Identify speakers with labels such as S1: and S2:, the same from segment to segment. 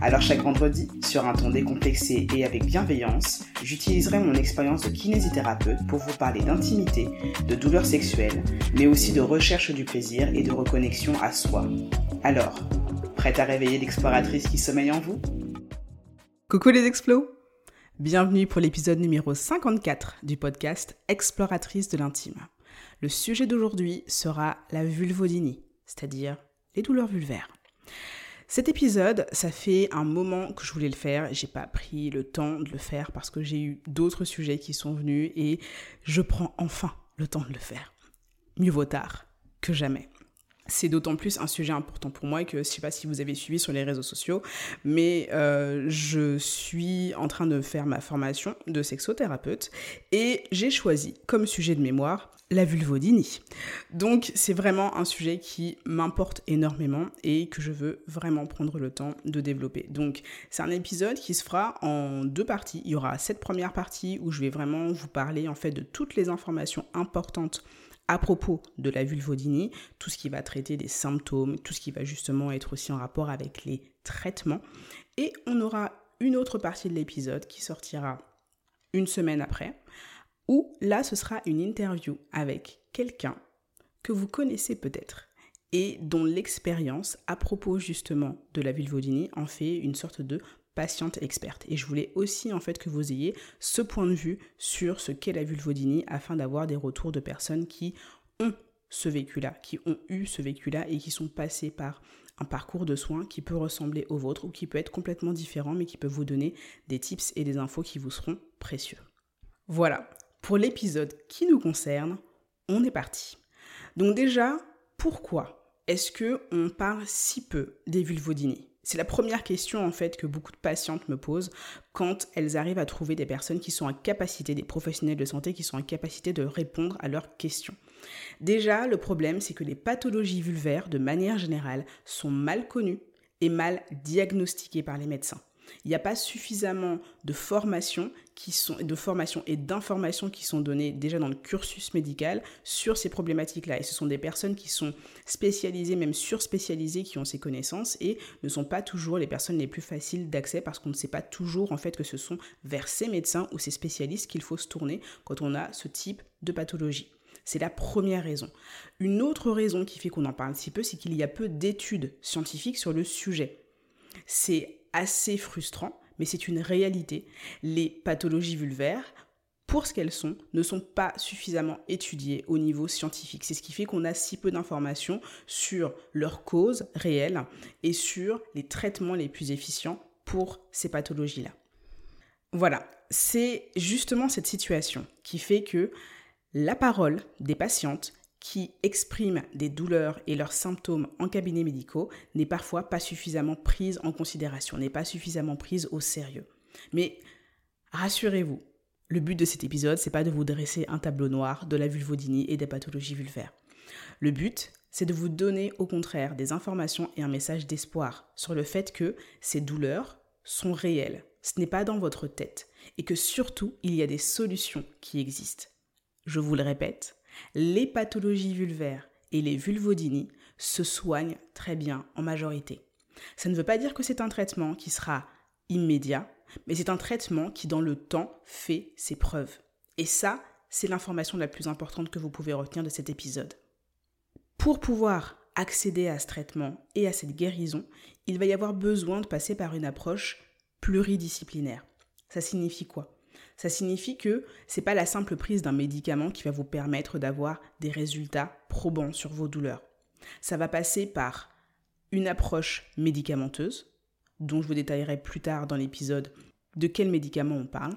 S1: Alors chaque vendredi, sur un ton décomplexé et avec bienveillance, j'utiliserai mon expérience de kinésithérapeute pour vous parler d'intimité, de douleurs sexuelles, mais aussi de recherche du plaisir et de reconnexion à soi. Alors, prête à réveiller l'exploratrice qui sommeille en vous?
S2: Coucou les explos Bienvenue pour l'épisode numéro 54 du podcast Exploratrice de l'intime. Le sujet d'aujourd'hui sera la vulvodynie, c'est-à-dire les douleurs vulvaires. Cet épisode, ça fait un moment que je voulais le faire. J'ai pas pris le temps de le faire parce que j'ai eu d'autres sujets qui sont venus et je prends enfin le temps de le faire. Mieux vaut tard que jamais. C'est d'autant plus un sujet important pour moi que je sais pas si vous avez suivi sur les réseaux sociaux, mais euh, je suis en train de faire ma formation de sexothérapeute et j'ai choisi comme sujet de mémoire la vulvodynie. Donc c'est vraiment un sujet qui m'importe énormément et que je veux vraiment prendre le temps de développer. Donc c'est un épisode qui se fera en deux parties. Il y aura cette première partie où je vais vraiment vous parler en fait de toutes les informations importantes à propos de la vulvodynie, tout ce qui va traiter des symptômes, tout ce qui va justement être aussi en rapport avec les traitements. Et on aura une autre partie de l'épisode qui sortira une semaine après ou là ce sera une interview avec quelqu'un que vous connaissez peut-être et dont l'expérience à propos justement de la vulvodynie en fait une sorte de patiente experte. Et je voulais aussi en fait que vous ayez ce point de vue sur ce qu'est la vulvodynie afin d'avoir des retours de personnes qui ont ce vécu-là, qui ont eu ce vécu-là et qui sont passées par un parcours de soins qui peut ressembler au vôtre ou qui peut être complètement différent mais qui peut vous donner des tips et des infos qui vous seront précieux. Voilà, pour l'épisode qui nous concerne, on est parti. Donc déjà, pourquoi est-ce que on parle si peu des vulvodynies C'est la première question en fait que beaucoup de patientes me posent quand elles arrivent à trouver des personnes qui sont en capacité, des professionnels de santé qui sont en capacité de répondre à leurs questions. Déjà, le problème, c'est que les pathologies vulvaires, de manière générale, sont mal connues et mal diagnostiquées par les médecins. Il n'y a pas suffisamment de formation, qui sont, de et d'informations qui sont données déjà dans le cursus médical sur ces problématiques-là. Et ce sont des personnes qui sont spécialisées, même surspécialisées, qui ont ces connaissances et ne sont pas toujours les personnes les plus faciles d'accès parce qu'on ne sait pas toujours en fait que ce sont vers ces médecins ou ces spécialistes qu'il faut se tourner quand on a ce type de pathologie. C'est la première raison. Une autre raison qui fait qu'on en parle si peu, c'est qu'il y a peu d'études scientifiques sur le sujet. C'est assez frustrant, mais c'est une réalité. Les pathologies vulvaires, pour ce qu'elles sont, ne sont pas suffisamment étudiées au niveau scientifique. C'est ce qui fait qu'on a si peu d'informations sur leurs causes réelles et sur les traitements les plus efficients pour ces pathologies-là. Voilà, c'est justement cette situation qui fait que la parole des patientes qui expriment des douleurs et leurs symptômes en cabinet médicaux n'est parfois pas suffisamment prise en considération, n'est pas suffisamment prise au sérieux. Mais rassurez-vous, le but de cet épisode, c'est pas de vous dresser un tableau noir de la vulvodynie et des pathologies vulvaires. Le but, c'est de vous donner au contraire des informations et un message d'espoir sur le fait que ces douleurs sont réelles, ce n'est pas dans votre tête, et que surtout, il y a des solutions qui existent. Je vous le répète, les pathologies vulvaires et les vulvodynies se soignent très bien en majorité. Ça ne veut pas dire que c'est un traitement qui sera immédiat, mais c'est un traitement qui dans le temps fait ses preuves. Et ça, c'est l'information la plus importante que vous pouvez retenir de cet épisode. Pour pouvoir accéder à ce traitement et à cette guérison, il va y avoir besoin de passer par une approche pluridisciplinaire. Ça signifie quoi? Ça signifie que c'est pas la simple prise d'un médicament qui va vous permettre d'avoir des résultats probants sur vos douleurs. Ça va passer par une approche médicamenteuse, dont je vous détaillerai plus tard dans l'épisode de quel médicament on parle.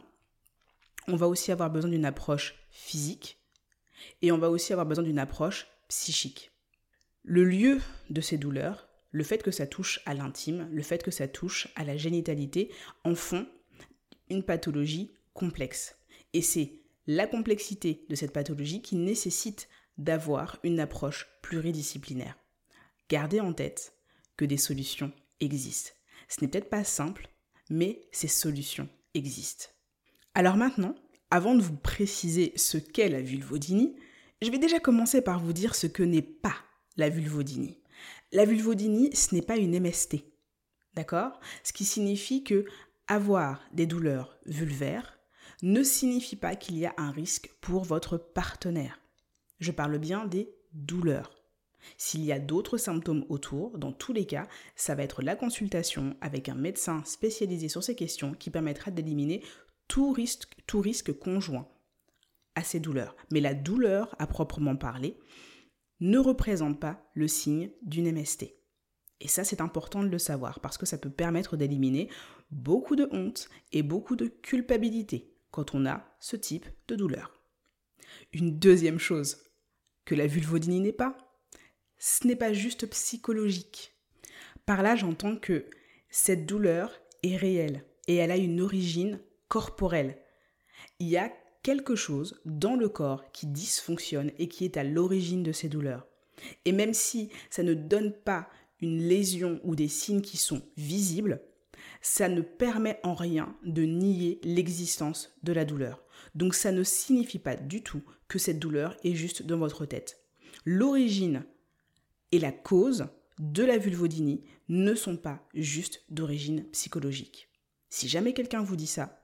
S2: On va aussi avoir besoin d'une approche physique et on va aussi avoir besoin d'une approche psychique. Le lieu de ces douleurs, le fait que ça touche à l'intime, le fait que ça touche à la génitalité, en font une pathologie complexe. Et c'est la complexité de cette pathologie qui nécessite d'avoir une approche pluridisciplinaire. gardez en tête que des solutions existent. Ce n'est peut-être pas simple, mais ces solutions existent. Alors maintenant, avant de vous préciser ce qu'est la vulvodynie, je vais déjà commencer par vous dire ce que n'est pas la vulvodynie. La vulvodynie, ce n'est pas une MST. D'accord? Ce qui signifie que avoir des douleurs vulvaires ne signifie pas qu'il y a un risque pour votre partenaire. Je parle bien des douleurs. S'il y a d'autres symptômes autour, dans tous les cas, ça va être la consultation avec un médecin spécialisé sur ces questions qui permettra d'éliminer tout risque, conjoint à ces douleurs. Mais la douleur, à proprement parler, ne représente pas le signe d'une MST. Et ça, c'est important de le savoir parce que ça peut permettre d'éliminer beaucoup de honte et beaucoup de culpabilité quand on a ce type de douleur. Une deuxième chose que la vulvodynie n'est pas, ce n'est pas juste psychologique. Par là, j'entends que cette douleur est réelle et elle a une origine corporelle. Il y a quelque chose dans le corps qui dysfonctionne et qui est à l'origine de ces douleurs. Et même si ça ne donne pas une lésion ou des signes qui sont visibles, ça ne permet en rien de nier l'existence de la douleur. Donc ça ne signifie pas du tout que cette douleur est juste dans votre tête. L'origine et la cause de la vulvodynie ne sont pas juste d'origine psychologique. Si jamais quelqu'un vous dit ça,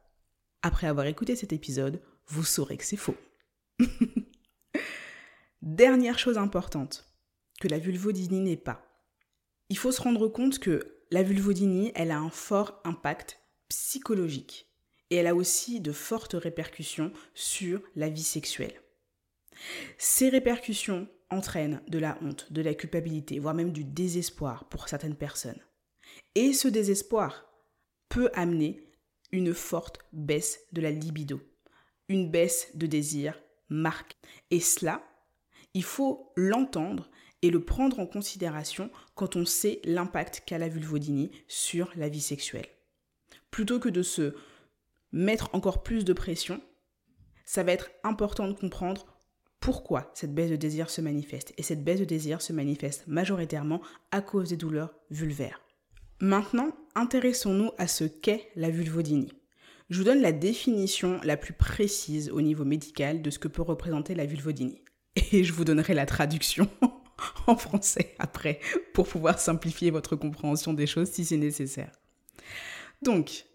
S2: après avoir écouté cet épisode, vous saurez que c'est faux. Dernière chose importante que la vulvodynie n'est pas. Il faut se rendre compte que la vulvodynie, elle a un fort impact psychologique et elle a aussi de fortes répercussions sur la vie sexuelle. Ces répercussions entraînent de la honte, de la culpabilité, voire même du désespoir pour certaines personnes. Et ce désespoir peut amener une forte baisse de la libido, une baisse de désir marquée. Et cela, il faut l'entendre et le prendre en considération quand on sait l'impact qu'a la vulvodynie sur la vie sexuelle. Plutôt que de se mettre encore plus de pression, ça va être important de comprendre pourquoi cette baisse de désir se manifeste. Et cette baisse de désir se manifeste majoritairement à cause des douleurs vulvaires. Maintenant, intéressons-nous à ce qu'est la vulvodynie. Je vous donne la définition la plus précise au niveau médical de ce que peut représenter la vulvodynie. Et je vous donnerai la traduction en français après pour pouvoir simplifier votre compréhension des choses si c'est nécessaire. Donc,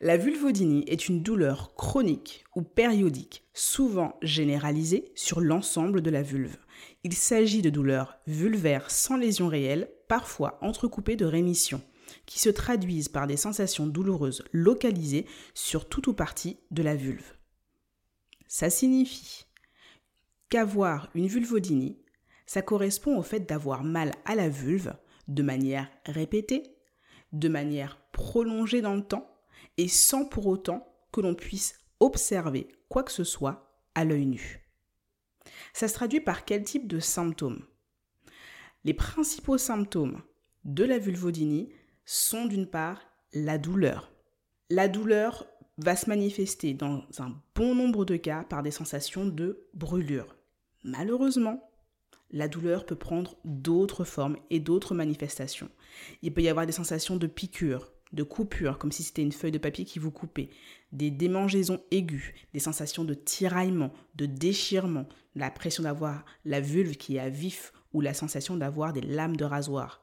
S2: la vulvodynie est une douleur chronique ou périodique, souvent généralisée sur l'ensemble de la vulve. Il s'agit de douleurs vulvaires sans lésion réelle, parfois entrecoupées de rémissions, qui se traduisent par des sensations douloureuses localisées sur tout ou partie de la vulve. Ça signifie qu'avoir une vulvodynie ça correspond au fait d'avoir mal à la vulve de manière répétée, de manière prolongée dans le temps, et sans pour autant que l'on puisse observer quoi que ce soit à l'œil nu. Ça se traduit par quel type de symptômes? Les principaux symptômes de la vulvodynie sont d'une part la douleur. La douleur va se manifester dans un bon nombre de cas par des sensations de brûlure. Malheureusement, la douleur peut prendre d'autres formes et d'autres manifestations. Il peut y avoir des sensations de piqûre, de coupure, comme si c'était une feuille de papier qui vous coupait, des démangeaisons aiguës, des sensations de tiraillement, de déchirement, la pression d'avoir la vulve qui est à vif ou la sensation d'avoir des lames de rasoir.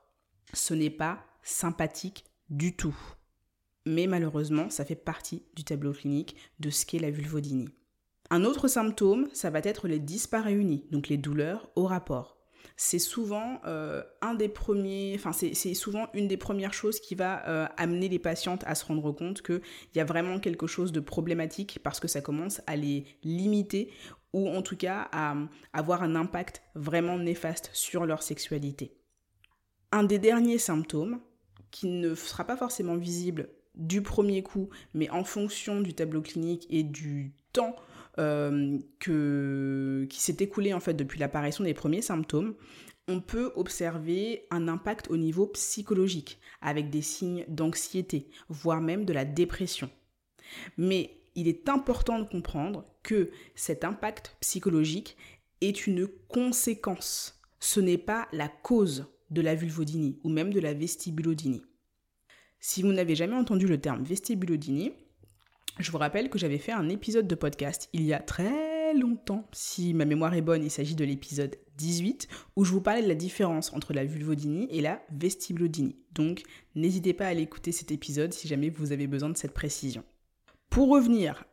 S2: Ce n'est pas sympathique du tout. Mais malheureusement, ça fait partie du tableau clinique de ce qu'est la vulvodynie. Un autre symptôme, ça va être les disparéunies, donc les douleurs au rapport. C'est souvent euh, une des premières choses qui va euh, amener les patientes à se rendre compte qu'il y a vraiment quelque chose de problématique parce que ça commence à les limiter ou en tout cas à avoir un impact vraiment néfaste sur leur sexualité. Un des derniers symptômes, qui ne sera pas forcément visible du premier coup, mais en fonction du tableau clinique et du temps que, qui s'est écoulé en fait depuis l'apparition des premiers symptômes, on peut observer un impact au niveau psychologique, avec des signes d'anxiété, voire même de la dépression. Mais il est important de comprendre que cet impact psychologique est une conséquence, ce n'est pas la cause de la vulvodynie ou même de la vestibulodynie. Si vous n'avez jamais entendu le terme vestibulodynie, je vous rappelle que j'avais fait un épisode de podcast il y a très longtemps, si ma mémoire est bonne, il s'agit de l'épisode 18, où je vous parlais de la différence entre la vulvodynie et la vestibulodynie. Donc n'hésitez pas à aller écouter cet épisode si jamais vous avez besoin de cette précision. Pour revenir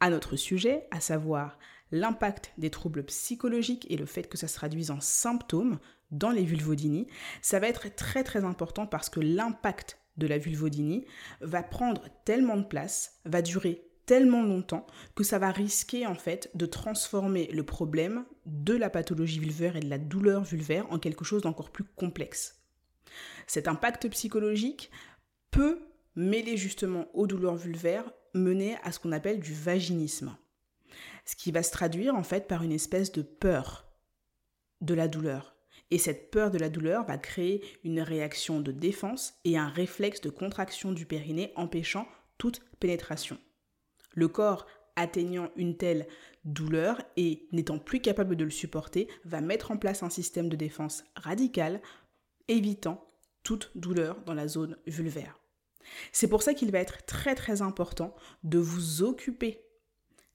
S2: à notre sujet, à savoir l'impact des troubles psychologiques et le fait que ça se traduise en symptômes dans les vulvodynies, ça va être très très important parce que l'impact de la vulvodynie va prendre tellement de place, va durer tellement longtemps que ça va risquer en fait de transformer le problème de la pathologie vulvaire et de la douleur vulvaire en quelque chose d'encore plus complexe. Cet impact psychologique peut mêler justement aux douleurs vulvaires mener à ce qu'on appelle du vaginisme. Ce qui va se traduire en fait par une espèce de peur de la douleur. Et cette peur de la douleur va créer une réaction de défense et un réflexe de contraction du périnée empêchant toute pénétration. Le corps atteignant une telle douleur et n'étant plus capable de le supporter va mettre en place un système de défense radical évitant toute douleur dans la zone vulvaire. C'est pour ça qu'il va être très très important de vous occuper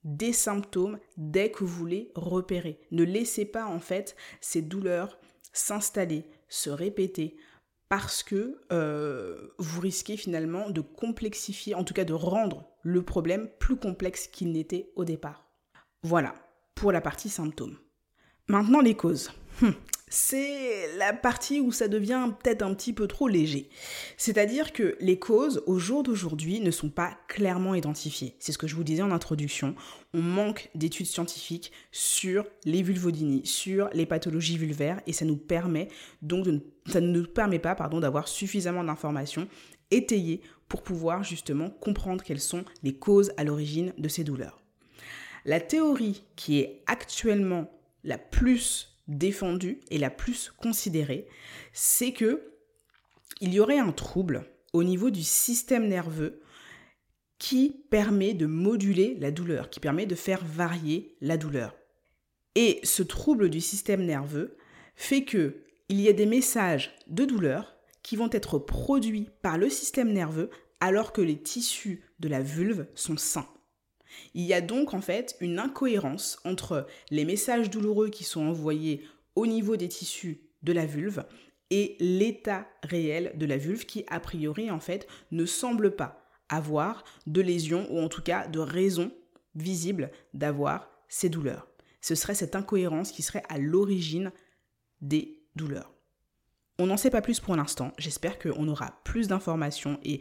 S2: des symptômes dès que vous les repérez. Ne laissez pas en fait ces douleurs s'installer, se répéter, parce que euh, vous risquez finalement de complexifier, en tout cas de rendre le problème plus complexe qu'il n'était au départ. Voilà pour la partie symptômes. Maintenant les causes. Hum, c'est la partie où ça devient peut-être un petit peu trop léger. C'est-à-dire que les causes, au jour d'aujourd'hui, ne sont pas clairement identifiées. C'est ce que je vous disais en introduction. On manque d'études scientifiques sur les vulvodynies, sur les pathologies vulvaires, et ça nous permet donc de, ça ne nous permet pas pardon, d'avoir suffisamment d'informations étayées pour pouvoir justement comprendre quelles sont les causes à l'origine de ces douleurs. La théorie qui est actuellement la plus défendue et la plus considérée, c'est que il y aurait un trouble au niveau du système nerveux qui permet de moduler la douleur, qui permet de faire varier la douleur. Et ce trouble du système nerveux fait que il y a des messages de douleur qui vont être produits par le système nerveux alors que les tissus de la vulve sont sains. Il y a donc en fait une incohérence entre les messages douloureux qui sont envoyés au niveau des tissus de la vulve et l'état réel de la vulve qui a priori en fait ne semble pas avoir de lésions ou en tout cas de raison visible d'avoir ces douleurs. Ce serait cette incohérence qui serait à l'origine des douleurs. On n'en sait pas plus pour l'instant. J'espère qu'on aura plus d'informations et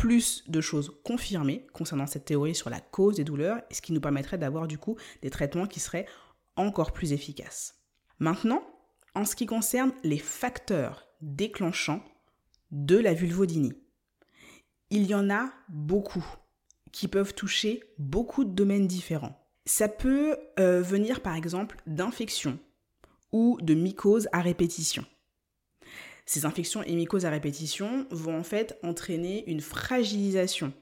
S2: plus de choses confirmées concernant cette théorie sur la cause des douleurs, ce qui nous permettrait d'avoir du coup des traitements qui seraient encore plus efficaces. Maintenant, en ce qui concerne les facteurs déclenchants de la vulvodynie, il y en a beaucoup qui peuvent toucher beaucoup de domaines différents. Ça peut euh, venir par exemple d'infections ou de mycoses à répétition. Ces infections et à répétition vont en fait entraîner une fragilisation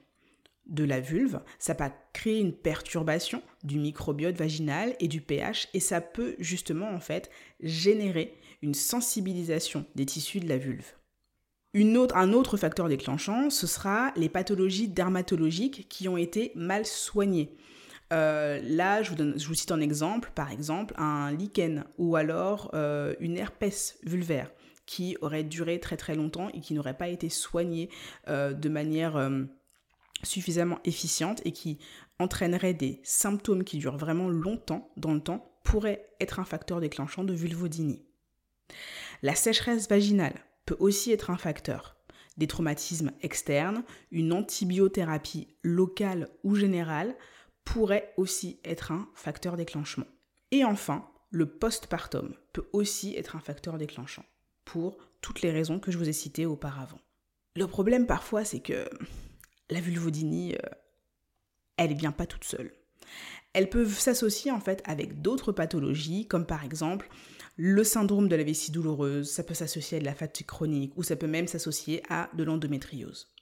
S2: de la vulve, ça peut créer une perturbation du microbiote vaginal et du pH et ça peut justement en fait générer une sensibilisation des tissus de la vulve. Un autre facteur déclenchant, ce sera les pathologies dermatologiques qui ont été mal soignées. Euh, là, je vous, donne, je vous, cite un exemple, par exemple un lichen ou alors euh, une herpès vulvaire qui aurait duré très très longtemps et qui n'aurait pas été soignée euh, de manière suffisamment efficiente et qui entraînerait des symptômes qui durent vraiment longtemps dans le temps pourrait être un facteur déclenchant de vulvodynie. La sécheresse vaginale peut aussi être un facteur. Des traumatismes externes, une antibiothérapie locale ou générale pourrait aussi être un facteur déclenchement. Et enfin, le postpartum peut aussi être un facteur déclenchant pour toutes les raisons que je vous ai citées auparavant. Le problème parfois, c'est que la vulvodynie, euh, elle est bien pas toute seule. Elles peuvent s'associer en fait avec d'autres pathologies, comme par exemple le syndrome de la vessie douloureuse, ça peut s'associer à de la fatigue chronique ou ça peut même s'associer à de l'endométriose.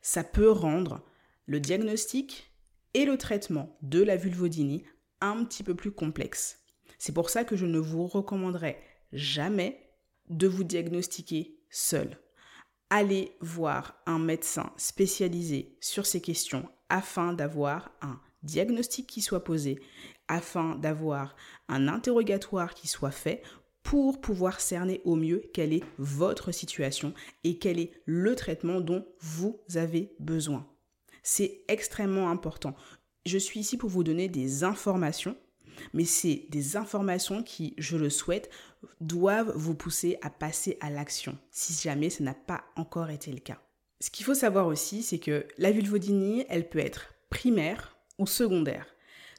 S2: Ça peut rendre le diagnostic et le traitement de la vulvodynie un petit peu plus complexe. C'est pour ça que je ne vous recommanderais jamais de vous diagnostiquer seul. Allez voir un médecin spécialisé sur ces questions afin d'avoir un diagnostic qui soit posé, afin d'avoir un interrogatoire qui soit fait pour pouvoir cerner au mieux quelle est votre situation et quel est le traitement dont vous avez besoin. C'est extrêmement important. Je suis ici pour vous donner des informations, mais c'est des informations qui, je le souhaite, doivent vous pousser à passer à l'action, si jamais ce n'a pas encore été le cas. Ce qu'il faut savoir aussi, c'est que la vulvodynie, elle peut être primaire ou secondaire,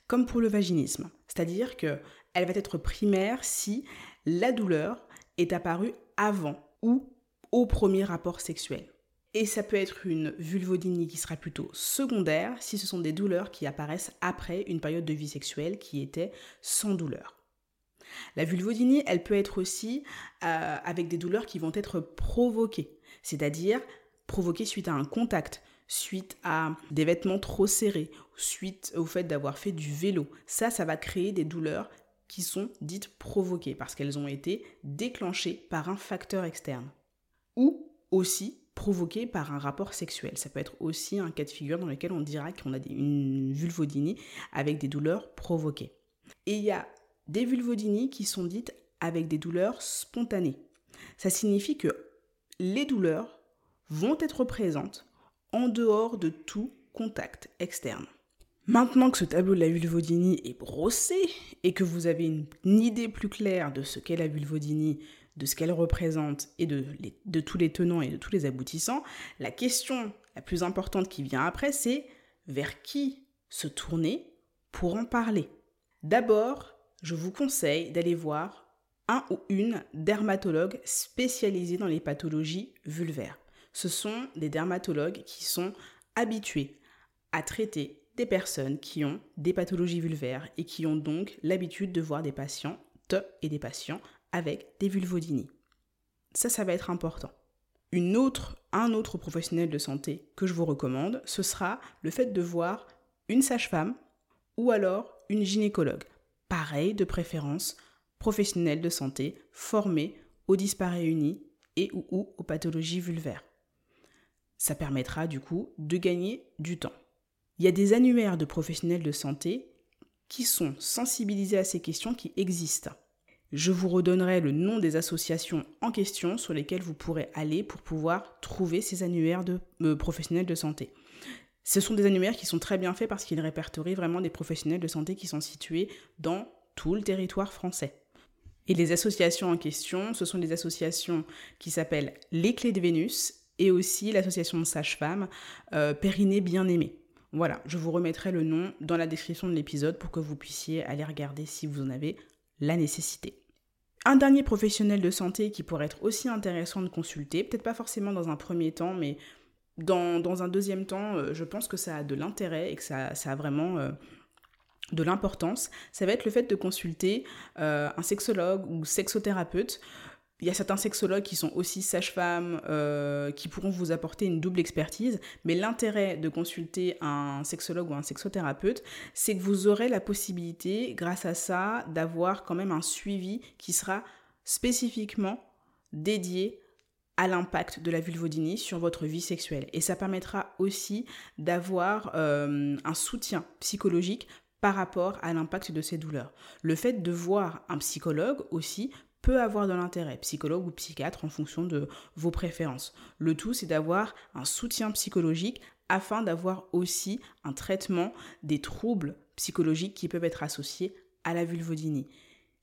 S2: comme pour le vaginisme. C'est-à-dire que elle va être primaire si la douleur est apparue avant ou au premier rapport sexuel. Et ça peut être une vulvodynie qui sera plutôt secondaire si ce sont des douleurs qui apparaissent après une période de vie sexuelle qui était sans douleur. La vulvodynie, elle peut être aussi euh, avec des douleurs qui vont être provoquées, c'est-à-dire provoquées suite à un contact, suite à des vêtements trop serrés, suite au fait d'avoir fait du vélo. Ça, ça va créer des douleurs qui sont dites provoquées parce qu'elles ont été déclenchées par un facteur externe ou aussi provoquées par un rapport sexuel. Ça peut être aussi un cas de figure dans lequel on dira qu'on a une vulvodynie avec des douleurs provoquées. Et il y a des vulvodynies qui sont dites avec des douleurs spontanées. Ça signifie que les douleurs vont être présentes en dehors de tout contact externe. Maintenant que ce tableau de la vulvodynie est brossé et que vous avez une, idée plus claire de ce qu'est la vulvodynie, de ce qu'elle représente et de, de tous les tenants et de tous les aboutissants, la question la plus importante qui vient après, c'est vers qui se tourner pour en parler? D'abord, je vous conseille d'aller voir un ou une dermatologue spécialisée dans les pathologies vulvaires. Ce sont des dermatologues qui sont habitués à traiter des personnes qui ont des pathologies vulvaires et qui ont donc l'habitude de voir des patients et des patients avec des vulvodynies. Ça, ça va être important. Un autre professionnel de santé que je vous recommande, ce sera le fait de voir une sage-femme ou alors une gynécologue. Pareil, de préférence, professionnel de santé formé aux disparéunies et ou aux pathologies vulvaires. Ça permettra du coup de gagner du temps. Il y a des annuaires de professionnels de santé qui sont sensibilisés à ces questions qui existent. Je vous redonnerai le nom des associations en question sur lesquelles vous pourrez aller pour pouvoir trouver ces annuaires de euh, professionnels de santé. Ce sont des annuaires qui sont très bien faits parce qu'ils répertorient vraiment des professionnels de santé qui sont situés dans tout le territoire français. Et les associations en question, ce sont des associations qui s'appellent Les Clés de Vénus et aussi l'association de sages-femmes euh, Périnée Bien-Aimée. Voilà, je vous remettrai le nom dans la description de l'épisode pour que vous puissiez aller regarder si vous en avez la nécessité. Un dernier professionnel de santé qui pourrait être aussi intéressant de consulter, peut-être pas forcément dans un premier temps, mais dans, un deuxième temps, euh, je pense que ça a de l'intérêt et que ça, a vraiment euh, de l'importance, ça va être le fait de consulter euh, un sexologue ou sexothérapeute. Il y a certains sexologues qui sont aussi sages-femmes, qui pourront vous apporter une double expertise, mais l'intérêt de consulter un sexologue ou un sexothérapeute, c'est que vous aurez la possibilité, grâce à ça, d'avoir quand même un suivi qui sera spécifiquement dédié à l'impact de la vulvodynie sur votre vie sexuelle. Et ça permettra aussi d'avoir euh, un soutien psychologique par rapport à l'impact de ces douleurs. Le fait de voir un psychologue aussi peut avoir de l'intérêt, psychologue ou psychiatre en fonction de vos préférences. Le tout, c'est d'avoir un soutien psychologique afin d'avoir aussi un traitement des troubles psychologiques qui peuvent être associés à la vulvodynie.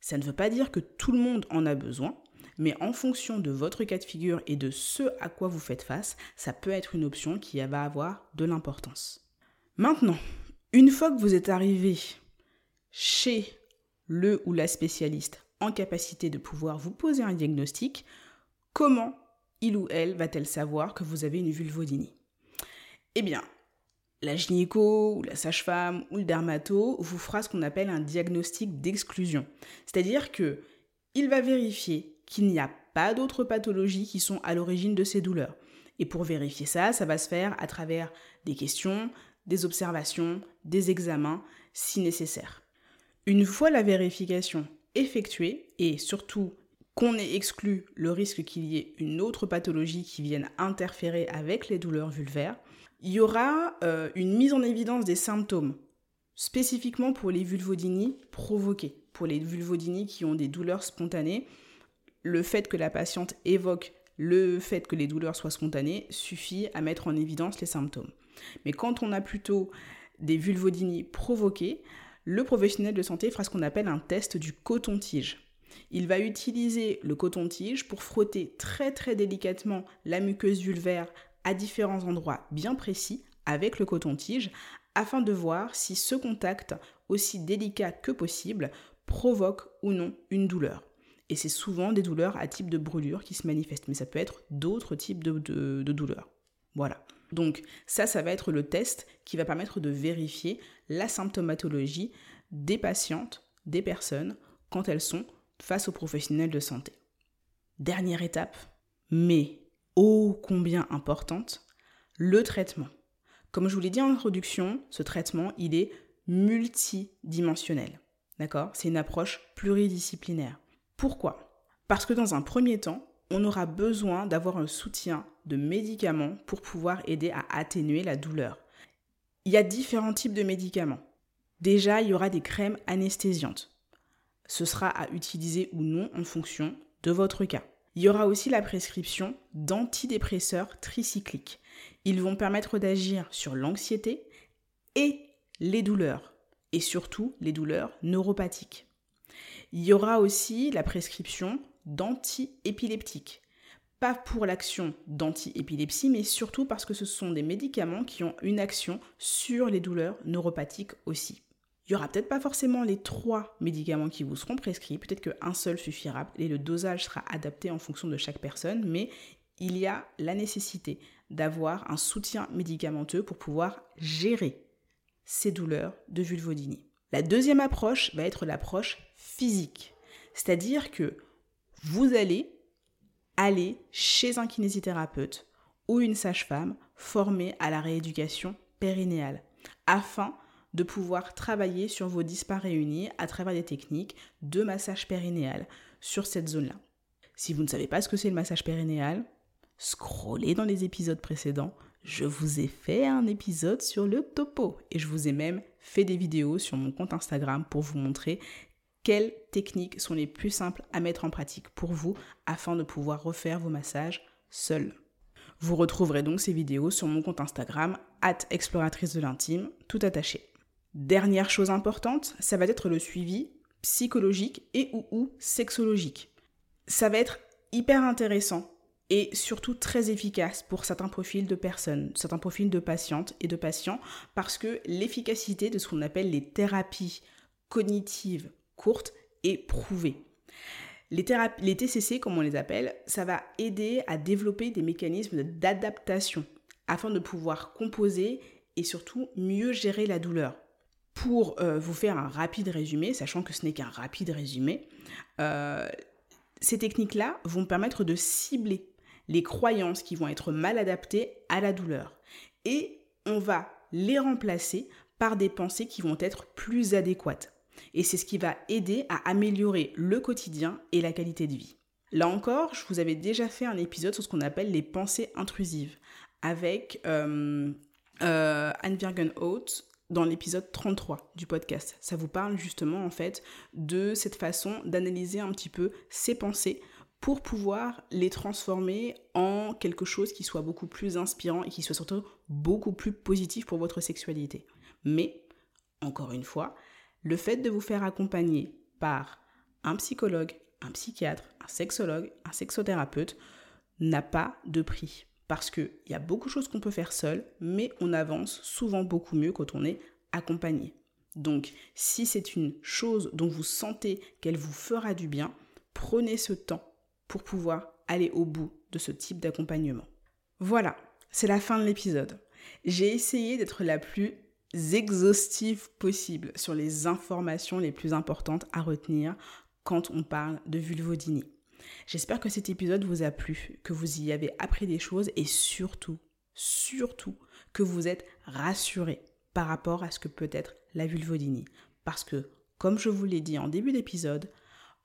S2: Ça ne veut pas dire que tout le monde en a besoin, mais en fonction de votre cas de figure et de ce à quoi vous faites face, ça peut être une option qui va avoir de l'importance. Maintenant, une fois que vous êtes arrivé chez le ou la spécialiste en capacité de pouvoir vous poser un diagnostic, comment il ou elle va-t-elle savoir que vous avez une vulvodynie? Eh bien, la gynéco ou la sage-femme ou le dermato vous fera ce qu'on appelle un diagnostic d'exclusion. C'est-à-dire que il va vérifier qu'il n'y a pas d'autres pathologies qui sont à l'origine de ces douleurs. Et pour vérifier ça, ça va se faire à travers des questions, des observations, des examens, si nécessaire. Une fois la vérification effectuée et surtout qu'on ait exclu le risque qu'il y ait une autre pathologie qui vienne interférer avec les douleurs vulvaires, il y aura euh, une mise en évidence des symptômes, spécifiquement pour les vulvodynies provoquées, pour les vulvodynies qui ont des douleurs spontanées. Le fait que la patiente évoque le fait que les douleurs soient spontanées suffit à mettre en évidence les symptômes. Mais quand on a plutôt des vulvodynies provoquées, le professionnel de santé fera ce qu'on appelle un test du coton-tige. Il va utiliser le coton-tige pour frotter très très délicatement la muqueuse vulvaire à différents endroits bien précis avec le coton-tige afin de voir si ce contact, aussi délicat que possible, provoque ou non une douleur. Et c'est souvent des douleurs à type de brûlure qui se manifestent, mais ça peut être d'autres types de, douleurs. Voilà. Donc ça, ça va être le test qui va permettre de vérifier la symptomatologie des patientes, des personnes, quand elles sont face aux professionnels de santé. Dernière étape, mais ô combien importante, le traitement. Comme je vous l'ai dit en introduction, ce traitement, il est multidimensionnel. D'accord? C'est une approche pluridisciplinaire. Pourquoi? Parce que dans un premier temps, on aura besoin d'avoir un soutien de médicaments pour pouvoir aider à atténuer la douleur. Il y a différents types de médicaments. Déjà, il y aura des crèmes anesthésiantes. Ce sera à utiliser ou non en fonction de votre cas. Il y aura aussi la prescription d'antidépresseurs tricycliques. Ils vont permettre d'agir sur l'anxiété et les douleurs, et surtout les douleurs neuropathiques. Il y aura aussi la prescription d'antiépileptiques. Pas pour l'action d'anti-épilepsie, mais surtout parce que ce sont des médicaments qui ont une action sur les douleurs neuropathiques aussi. Il n'y aura peut-être pas forcément les trois médicaments qui vous seront prescrits, peut-être qu'un seul suffira et le dosage sera adapté en fonction de chaque personne, mais il y a la nécessité d'avoir un soutien médicamenteux pour pouvoir gérer ces douleurs de vulvodynie. La deuxième approche va être l'approche physique, c'est-à-dire que vous allez aller chez un kinésithérapeute ou une sage-femme formée à la rééducation périnéale afin de pouvoir travailler sur vos dispas réunis à travers des techniques de massage périnéal sur cette zone-là. Si vous ne savez pas ce que c'est le massage périnéal, scrollez dans les épisodes précédents. Je vous ai fait un épisode sur le topo et je vous ai même fait des vidéos sur mon compte Instagram pour vous montrer quelles techniques sont les plus simples à mettre en pratique pour vous afin de pouvoir refaire vos massages seuls? Vous retrouverez donc ces vidéos sur mon compte Instagram, at exploratrice de l'intime, tout attaché. Dernière chose importante, ça va être le suivi psychologique et ou, ou sexologique. Ça va être hyper intéressant et surtout très efficace pour certains profils de personnes, certains profils de patientes et de patients, parce que l'efficacité de ce qu'on appelle les thérapies cognitives courtes est prouvée. Les, les TCC, comme on les appelle, ça va aider à développer des mécanismes d'adaptation afin de pouvoir composer et surtout mieux gérer la douleur. Pour euh, vous faire un rapide résumé, sachant que ce n'est qu'un rapide résumé, euh, ces techniques-là vont permettre de cibler les croyances qui vont être mal adaptées à la douleur. Et on va les remplacer par des pensées qui vont être plus adéquates. Et c'est ce qui va aider à améliorer le quotidien et la qualité de vie. Là encore, je vous avais déjà fait un épisode sur ce qu'on appelle les pensées intrusives avec euh, Anne Virgen Oates dans l'épisode 33 du podcast. Ça vous parle justement en fait de cette façon d'analyser un petit peu ses pensées pour pouvoir les transformer en quelque chose qui soit beaucoup plus inspirant et qui soit surtout beaucoup plus positif pour votre sexualité. Mais, encore une fois, le fait de vous faire accompagner par un psychologue, un psychiatre, un sexologue, un sexothérapeute n'a pas de prix parce qu'il y a beaucoup de choses qu'on peut faire seul, mais on avance souvent beaucoup mieux quand on est accompagné. Donc, si c'est une chose dont vous sentez qu'elle vous fera du bien, prenez ce temps pour pouvoir aller au bout de ce type d'accompagnement. Voilà, c'est la fin de l'épisode. J'ai essayé d'être la plus exhaustive possible sur les informations les plus importantes à retenir quand on parle de vulvodynie. J'espère que cet épisode vous a plu, que vous y avez appris des choses et surtout, surtout, que vous êtes rassuré par rapport à ce que peut être la vulvodynie. Parce que, comme je vous l'ai dit en début d'épisode,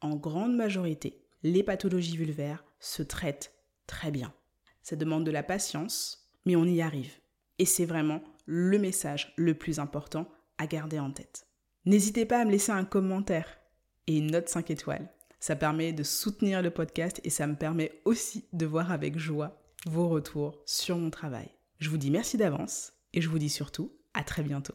S2: en grande majorité, les pathologies vulvaires se traitent très bien. Ça demande de la patience, mais on y arrive. Et c'est vraiment le message le plus important à garder en tête. N'hésitez pas à me laisser un commentaire et une note 5 étoiles. Ça permet de soutenir le podcast et ça me permet aussi de voir avec joie vos retours sur mon travail. Je vous dis merci d'avance et je vous dis surtout à très bientôt.